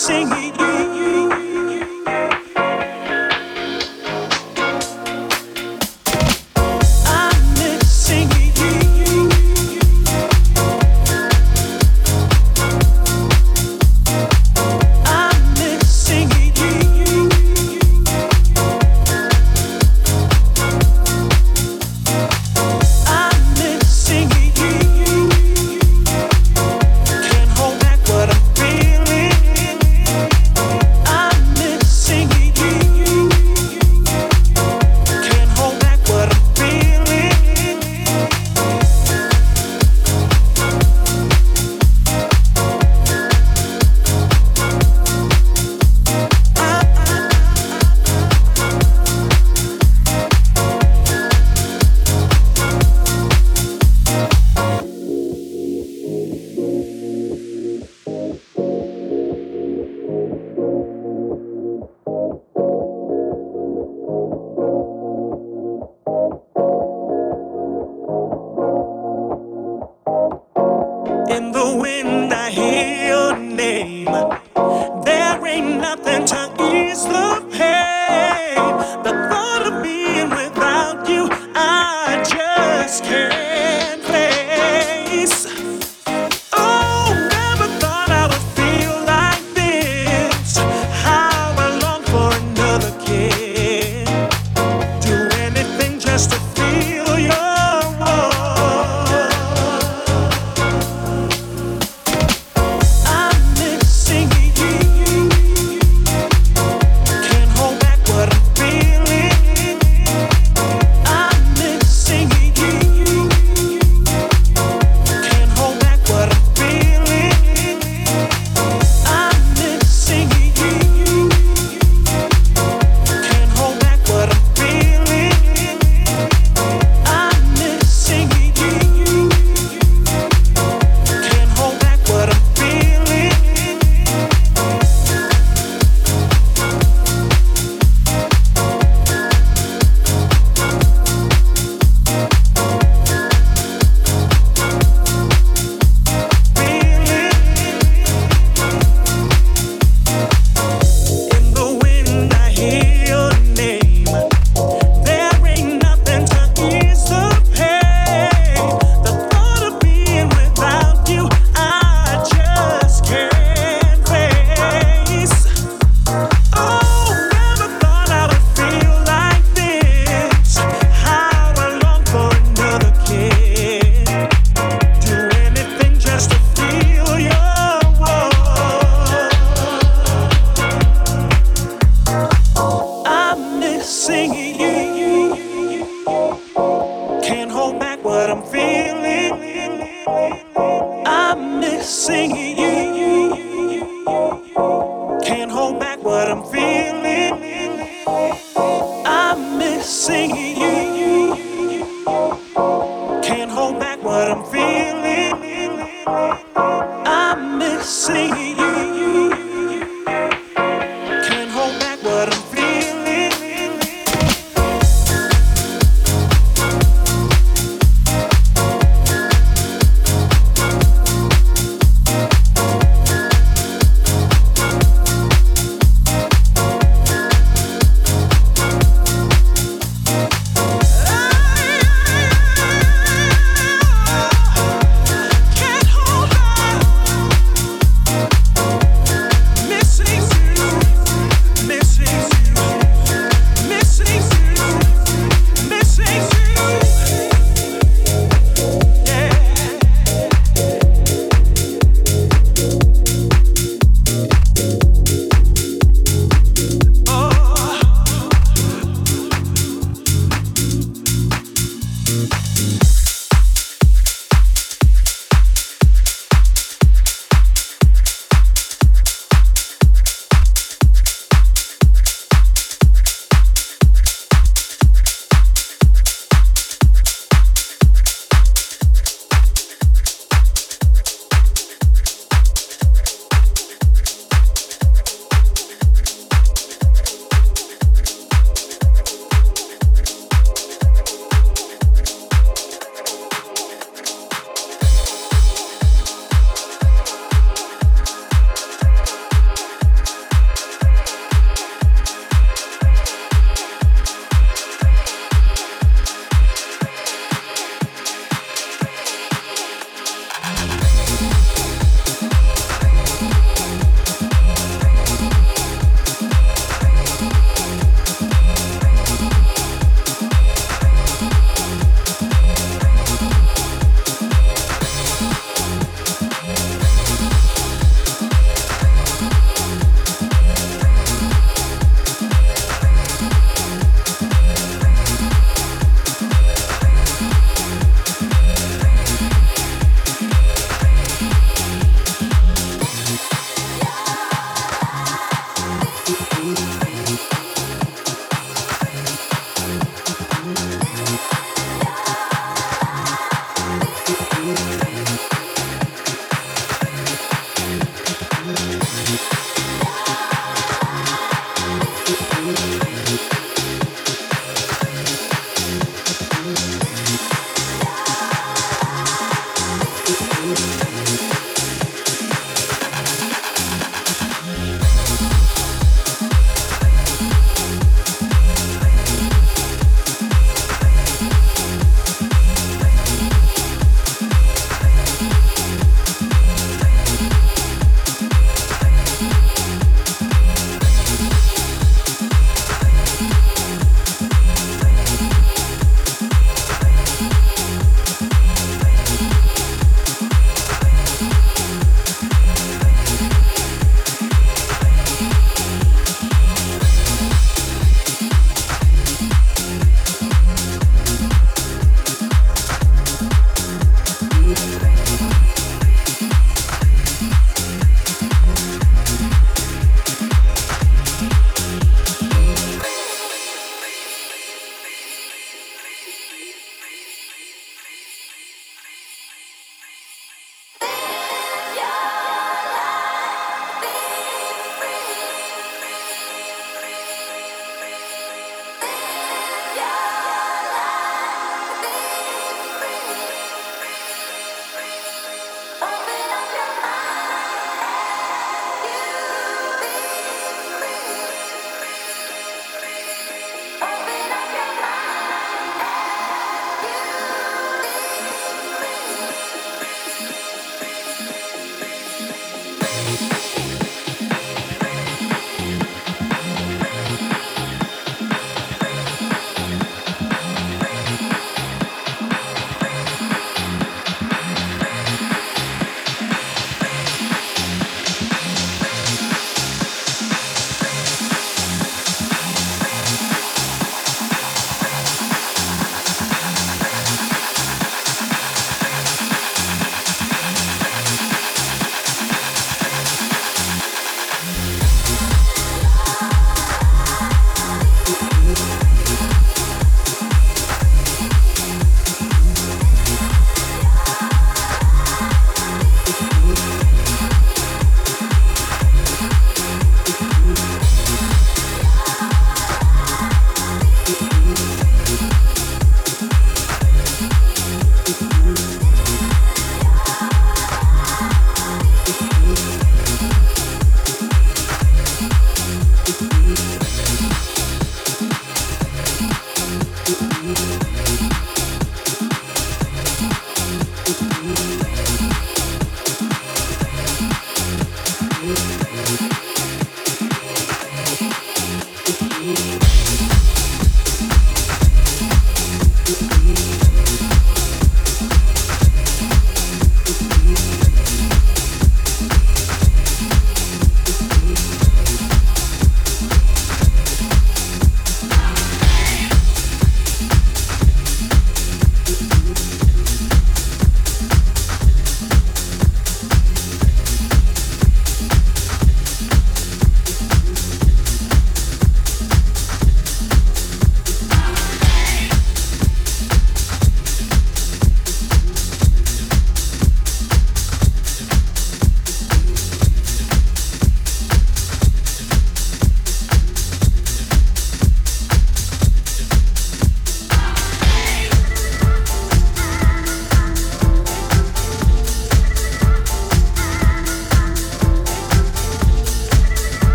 singing.